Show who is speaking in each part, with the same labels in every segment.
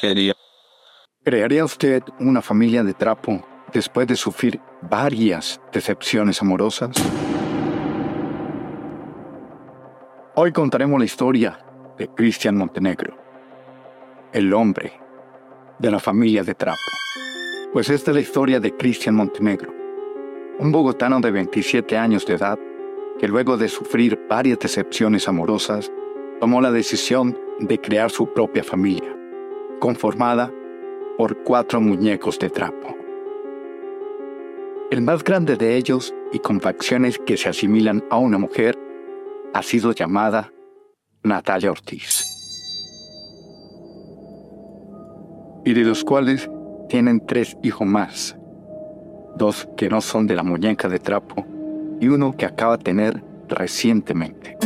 Speaker 1: quería.
Speaker 2: ¿Crearía usted una familia de trapo después de sufrir varias decepciones amorosas? Hoy contaremos la historia de Cristian Montenegro, el hombre de la familia de trapo. Pues esta es la historia de Cristian Montenegro, un bogotano de 27 años de edad que luego de sufrir varias decepciones amorosas, tomó la decisión de crear su propia familia, conformada por cuatro muñecos de trapo. El más grande de ellos, y con facciones que se asimilan a una mujer, ha sido llamada Natalia Ortiz. Y de los cuales tienen tres hijos más, dos que no son de la muñeca de trapo y uno que acaba de tener recientemente.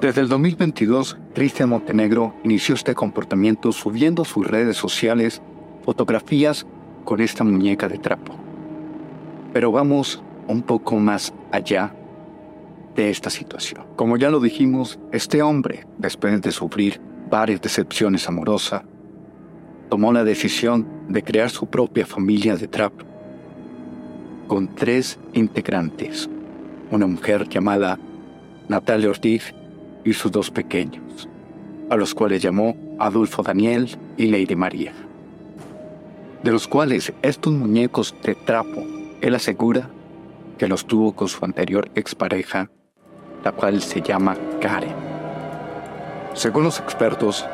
Speaker 2: Desde el 2022, Cristian Montenegro inició este comportamiento subiendo a sus redes sociales fotografías con esta muñeca de trapo. Pero vamos un poco más allá de esta situación. Como ya lo dijimos, este hombre, después de sufrir varias decepciones amorosas, tomó la decisión de crear su propia familia de trapo con tres integrantes, una mujer llamada Natalia Ortiz y sus dos pequeños, a los cuales llamó Adolfo Daniel y Lady María, de los cuales estos muñecos de trapo, él asegura que los tuvo con su anterior expareja, la cual se llama Karen. Según los expertos,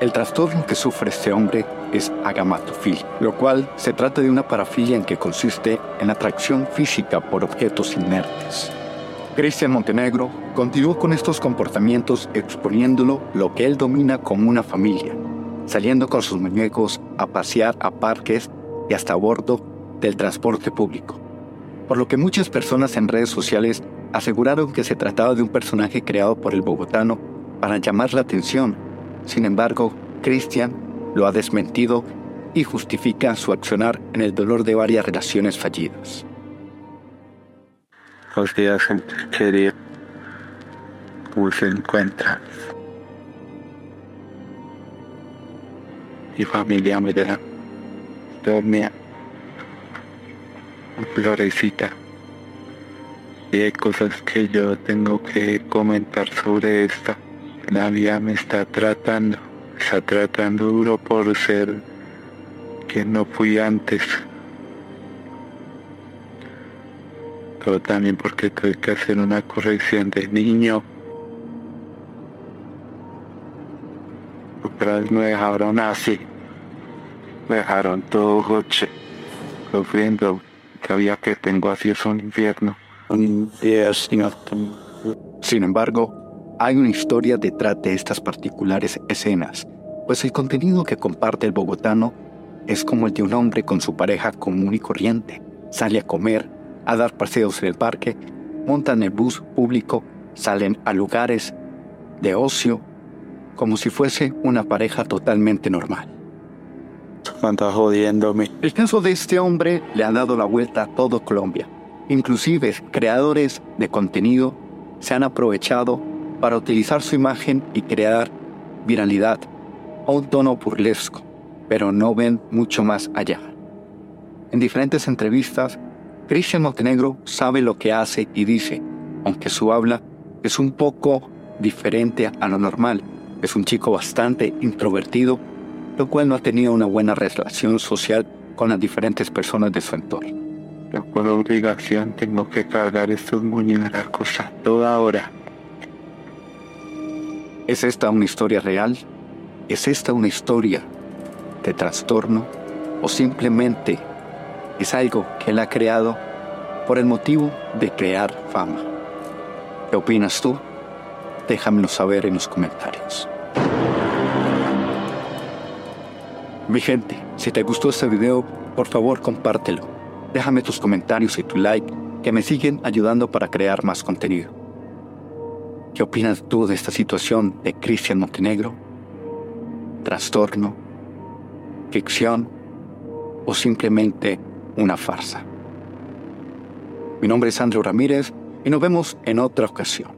Speaker 2: el trastorno que sufre este hombre es agamatofilia, lo cual se trata de una parafilia en que consiste en atracción física por objetos inertes. Cristian Montenegro continuó con estos comportamientos exponiéndolo lo que él domina como una familia, saliendo con sus muñecos a pasear a parques y hasta a bordo del transporte público. Por lo que muchas personas en redes sociales aseguraron que se trataba de un personaje creado por el bogotano para llamar la atención. Sin embargo, Cristian lo ha desmentido y justifica su accionar en el dolor de varias relaciones fallidas
Speaker 1: los días quería cómo se encuentra. Mi familia me da dormía florecita. Y hay cosas que yo tengo que comentar sobre esta. La vida me está tratando, está tratando duro por ser que no fui antes. Pero también porque tuve que hacer una corrección de niño. Otra vez me dejaron así, me dejaron todo coche, sufriendo, sabía que tengo así es un infierno.
Speaker 2: Sin embargo, hay una historia detrás de estas particulares escenas, pues el contenido que comparte el bogotano es como el de un hombre con su pareja común y corriente. Sale a comer, a dar paseos en el parque, montan el bus público, salen a lugares de ocio, como si fuese una pareja totalmente normal.
Speaker 1: Anda jodiéndome.
Speaker 2: El caso de este hombre le ha dado la vuelta a todo Colombia. Inclusive creadores de contenido se han aprovechado para utilizar su imagen y crear viralidad a un tono burlesco, pero no ven mucho más allá. En diferentes entrevistas Cristian Montenegro sabe lo que hace y dice, aunque su habla es un poco diferente a lo normal. Es un chico bastante introvertido, lo cual no ha tenido una buena relación social con las diferentes personas de su entorno.
Speaker 1: por obligación tengo que cargar estos muñecos a toda hora.
Speaker 2: ¿Es esta una historia real? ¿Es esta una historia de trastorno? ¿O simplemente es algo que él ha creado por el motivo de crear fama. ¿Qué opinas tú? Déjamelo saber en los comentarios. Mi gente, si te gustó este video, por favor compártelo. Déjame tus comentarios y tu like que me siguen ayudando para crear más contenido. ¿Qué opinas tú de esta situación de Cristian Montenegro? ¿Trastorno? ¿Ficción? o simplemente una farsa. Mi nombre es Andrew Ramírez y nos vemos en otra ocasión.